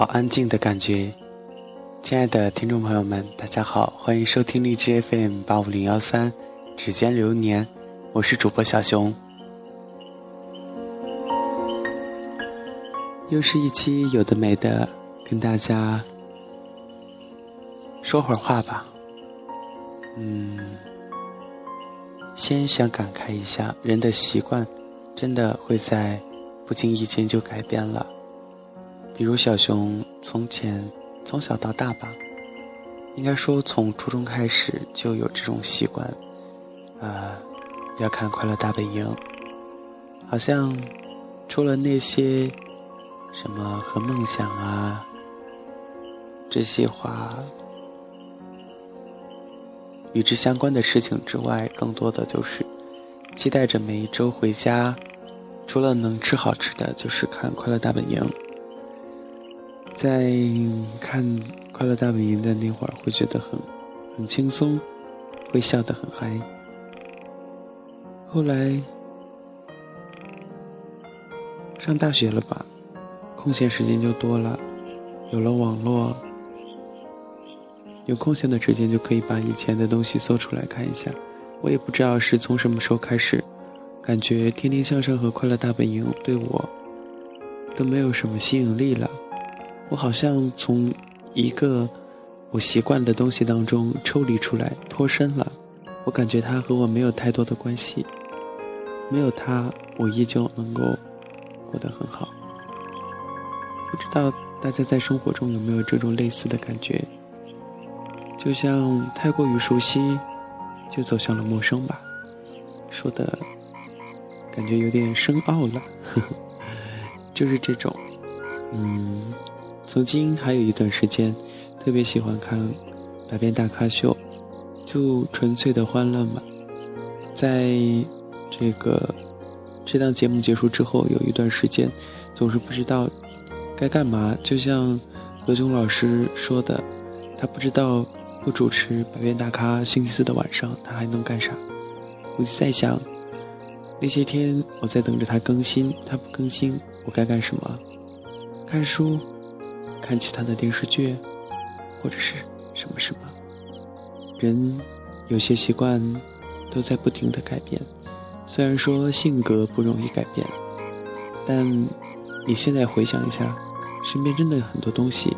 好安静的感觉。亲爱的听众朋友们，大家好，欢迎收听荔枝 FM 八五零幺三，指尖流年，我是主播小熊。又是一期有的没的，跟大家说会儿话吧。嗯，先想感慨一下，人的习惯真的会在不经意间就改变了。比如小熊从前从小到大吧，应该说从初中开始就有这种习惯，呃，要看《快乐大本营》，好像除了那些什么和梦想啊这些话与之相关的事情之外，更多的就是期待着每一周回家，除了能吃好吃的，就是看《快乐大本营》。在看《快乐大本营》的那会儿，会觉得很很轻松，会笑得很嗨。后来上大学了吧，空闲时间就多了，有了网络，有空闲的时间就可以把以前的东西搜出来看一下。我也不知道是从什么时候开始，感觉《天天向上》和《快乐大本营》对我都没有什么吸引力了。我好像从一个我习惯的东西当中抽离出来，脱身了。我感觉它和我没有太多的关系，没有它，我依旧能够过得很好。不知道大家在生活中有没有这种类似的感觉？就像太过于熟悉，就走向了陌生吧。说的感觉有点深奥了，呵 呵就是这种，嗯。曾经还有一段时间，特别喜欢看《百变大咖秀》，就纯粹的欢乐嘛。在这个这档节目结束之后，有一段时间总是不知道该干嘛。就像何炅老师说的，他不知道不主持《百变大咖》星期四的晚上，他还能干啥。我就在想，那些天我在等着他更新，他不更新，我该干什么？看书。看其他的电视剧，或者是什么什么，人有些习惯都在不停的改变。虽然说性格不容易改变，但你现在回想一下，身边真的很多东西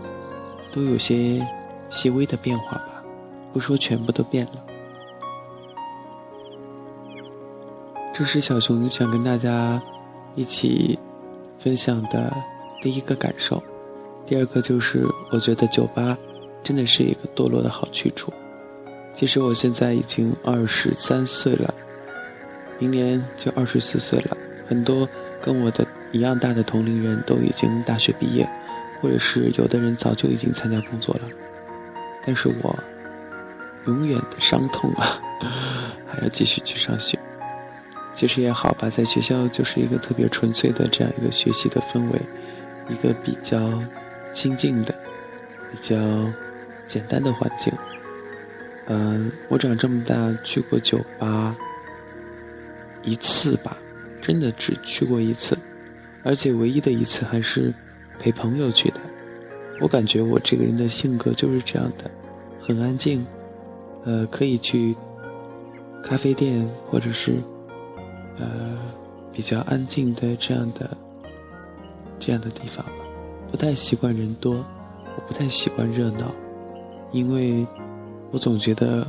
都有些细微的变化吧，不说全部都变了。这是小熊想跟大家一起分享的第一个感受。第二个就是，我觉得酒吧真的是一个堕落的好去处。其实我现在已经二十三岁了，明年就二十四岁了。很多跟我的一样大的同龄人都已经大学毕业，或者是有的人早就已经参加工作了。但是我永远的伤痛啊，还要继续去上学。其实也好吧，在学校就是一个特别纯粹的这样一个学习的氛围，一个比较。清静的、比较简单的环境。嗯，我长这么大去过酒吧一次吧，真的只去过一次，而且唯一的一次还是陪朋友去的。我感觉我这个人的性格就是这样的，很安静，呃，可以去咖啡店或者是呃比较安静的这样的这样的地方。不太习惯人多，我不太喜欢热闹，因为我总觉得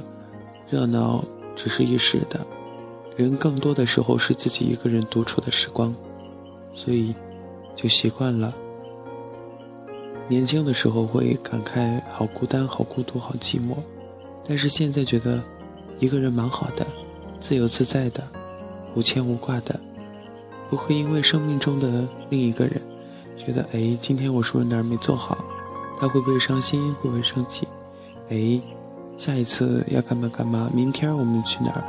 热闹只是一时的，人更多的时候是自己一个人独处的时光，所以就习惯了。年轻的时候会感慨好孤单、好孤独、好寂寞，但是现在觉得一个人蛮好的，自由自在的，无牵无挂的，不会因为生命中的另一个人。觉得哎，今天我是不是哪儿没做好？他会不会伤心？会不会生气？哎，下一次要干嘛干嘛？明天我们去哪儿？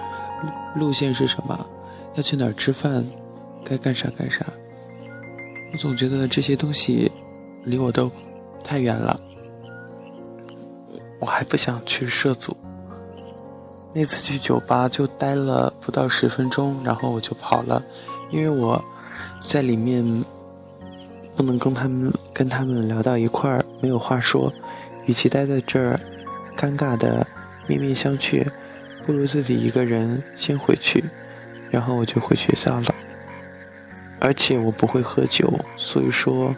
路线是什么？要去哪儿吃饭？该干啥干啥？我总觉得这些东西离我都太远了。我还不想去涉足。那次去酒吧就待了不到十分钟，然后我就跑了，因为我在里面。不能跟他们跟他们聊到一块儿没有话说，与其待在这儿尴尬的面面相觑，不如自己一个人先回去，然后我就回学校了。而且我不会喝酒，所以说，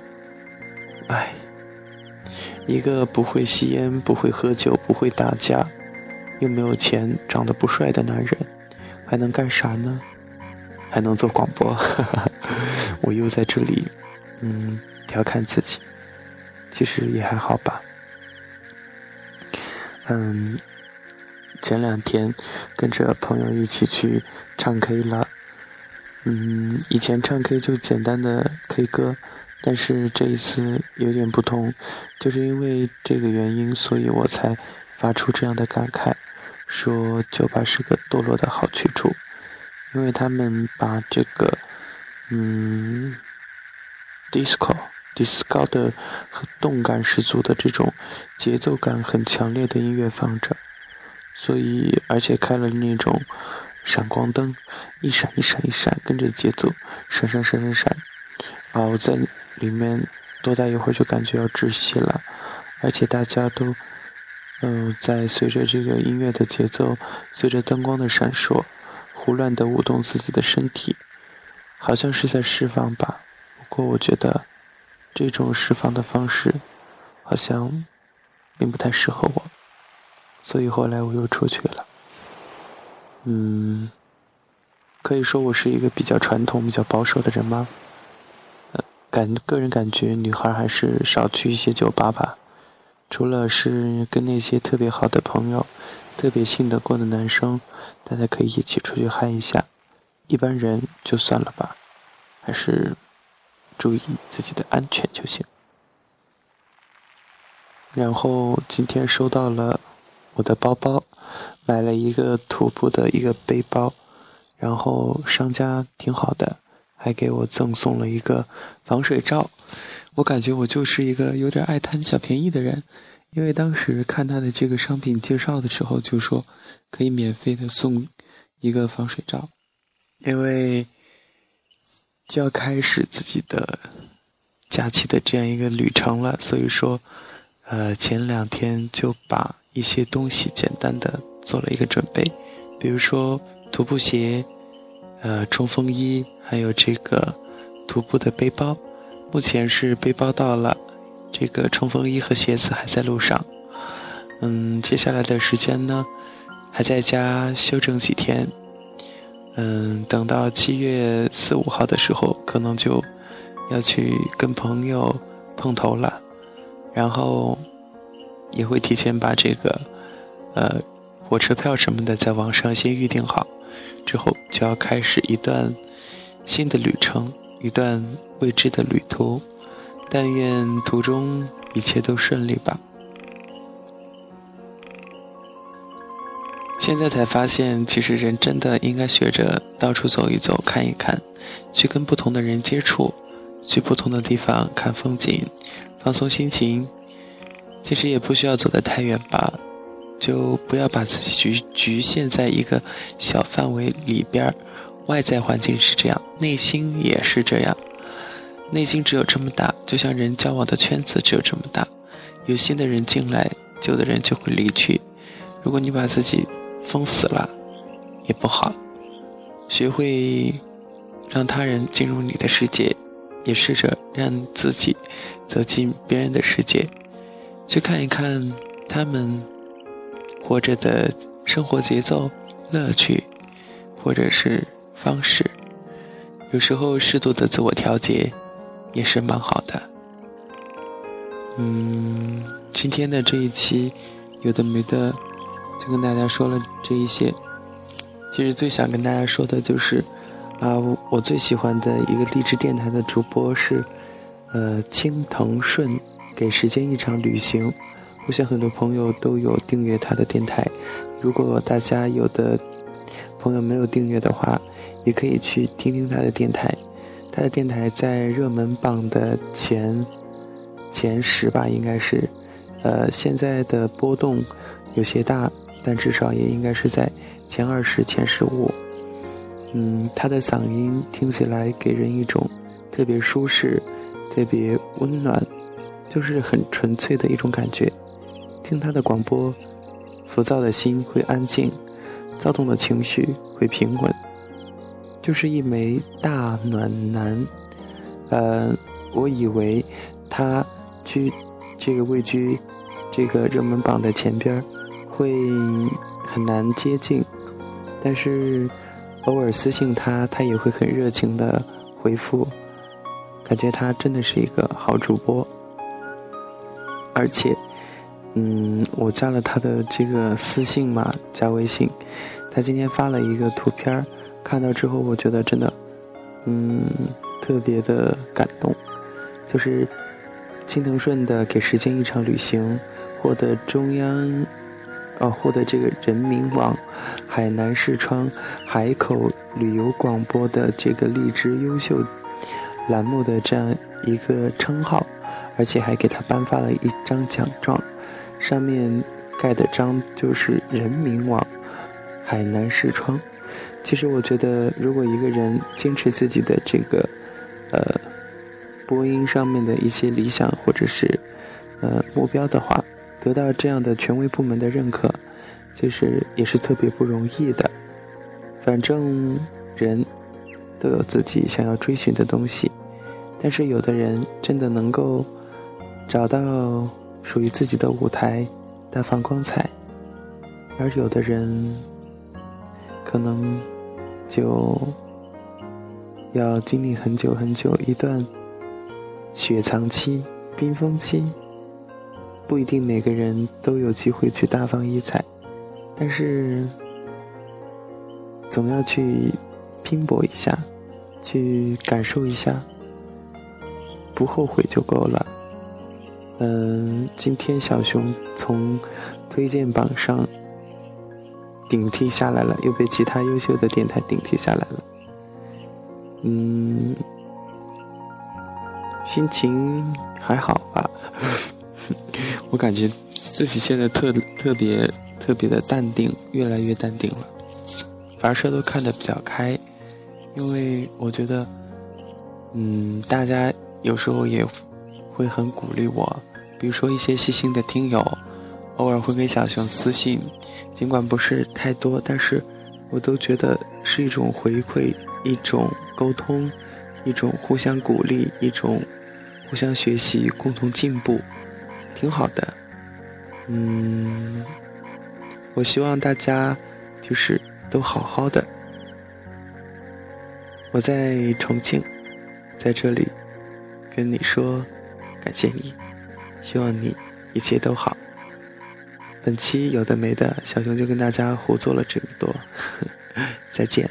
唉，一个不会吸烟、不会喝酒、不会打架，又没有钱、长得不帅的男人，还能干啥呢？还能做广播？我又在这里，嗯，调侃自己，其实也还好吧。嗯，前两天跟着朋友一起去唱 K 了。嗯，以前唱 K 就简单的 K 歌，但是这一次有点不同，就是因为这个原因，所以我才发出这样的感慨，说酒吧是个堕落的好去处，因为他们把这个，嗯，disco，disco 的动感十足的这种节奏感很强烈的音乐放着，所以而且开了那种。闪光灯一闪一闪一闪，跟着节奏闪闪闪闪闪，啊！我在里面多待一会儿就感觉要窒息了，而且大家都嗯在随着这个音乐的节奏，随着灯光的闪烁，胡乱的舞动自己的身体，好像是在释放吧。不过我觉得这种释放的方式好像并不太适合我，所以后来我又出去了。嗯，可以说我是一个比较传统、比较保守的人吗？呃，感个人感觉，女孩还是少去一些酒吧吧。除了是跟那些特别好的朋友、特别信得过的男生，大家可以一起出去嗨一下。一般人就算了吧，还是注意自己的安全就行。然后今天收到了我的包包。买了一个徒步的一个背包，然后商家挺好的，还给我赠送了一个防水罩。我感觉我就是一个有点爱贪小便宜的人，因为当时看他的这个商品介绍的时候就说可以免费的送一个防水罩，因为就要开始自己的假期的这样一个旅程了，所以说，呃，前两天就把一些东西简单的。做了一个准备，比如说徒步鞋、呃冲锋衣，还有这个徒步的背包。目前是背包到了，这个冲锋衣和鞋子还在路上。嗯，接下来的时间呢，还在家休整几天。嗯，等到七月四五号的时候，可能就要去跟朋友碰头了，然后也会提前把这个呃。火车票什么的，在网上先预定好，之后就要开始一段新的旅程，一段未知的旅途。但愿途中一切都顺利吧。现在才发现，其实人真的应该学着到处走一走、看一看，去跟不同的人接触，去不同的地方看风景，放松心情。其实也不需要走得太远吧。就不要把自己局局限在一个小范围里边儿，外在环境是这样，内心也是这样。内心只有这么大，就像人交往的圈子只有这么大，有新的人进来，旧的人就会离去。如果你把自己封死了，也不好。学会让他人进入你的世界，也试着让自己走进别人的世界，去看一看他们。活着的生活节奏、乐趣，或者是方式，有时候适度的自我调节也是蛮好的。嗯，今天的这一期有的没的，就跟大家说了这一些。其实最想跟大家说的就是，啊，我最喜欢的一个励志电台的主播是，呃，青藤顺，给时间一场旅行。我想很多朋友都有订阅他的电台，如果大家有的朋友没有订阅的话，也可以去听听他的电台。他的电台在热门榜的前前十吧，应该是，呃，现在的波动有些大，但至少也应该是在前二十、前十五。嗯，他的嗓音听起来给人一种特别舒适、特别温暖。就是很纯粹的一种感觉。听他的广播，浮躁的心会安静，躁动的情绪会平稳，就是一枚大暖男。呃，我以为他居这个位居这个热门榜的前边儿会很难接近，但是偶尔私信他，他也会很热情的回复，感觉他真的是一个好主播，而且，嗯，我加了他的这个私信嘛，加微信，他今天发了一个图片看到之后，我觉得真的，嗯。特别的感动，就是青藤顺的给时间一场旅行，获得中央，呃，获得这个人民网海南视窗海口旅游广播的这个荔枝优秀栏目的这样一个称号，而且还给他颁发了一张奖状，上面盖的章就是人民网海南视窗。其实我觉得，如果一个人坚持自己的这个。呃，播音上面的一些理想或者是呃目标的话，得到这样的权威部门的认可，其实也是特别不容易的。反正人都有自己想要追寻的东西，但是有的人真的能够找到属于自己的舞台，大放光彩，而有的人可能就。要经历很久很久一段雪藏期、冰封期，不一定每个人都有机会去大放异彩，但是总要去拼搏一下，去感受一下，不后悔就够了。嗯，今天小熊从推荐榜上顶替下来了，又被其他优秀的电台顶替下来了。嗯，心情还好吧？我感觉自己现在特特别特别的淡定，越来越淡定了，凡事都看得比较开，因为我觉得，嗯，大家有时候也会很鼓励我，比如说一些细心的听友，偶尔会给小熊私信，尽管不是太多，但是我都觉得是一种回馈。一种沟通，一种互相鼓励，一种互相学习，共同进步，挺好的。嗯，我希望大家就是都好好的。我在重庆，在这里跟你说感谢你，希望你一切都好。本期有的没的，小熊就跟大家胡做了这么多，再见。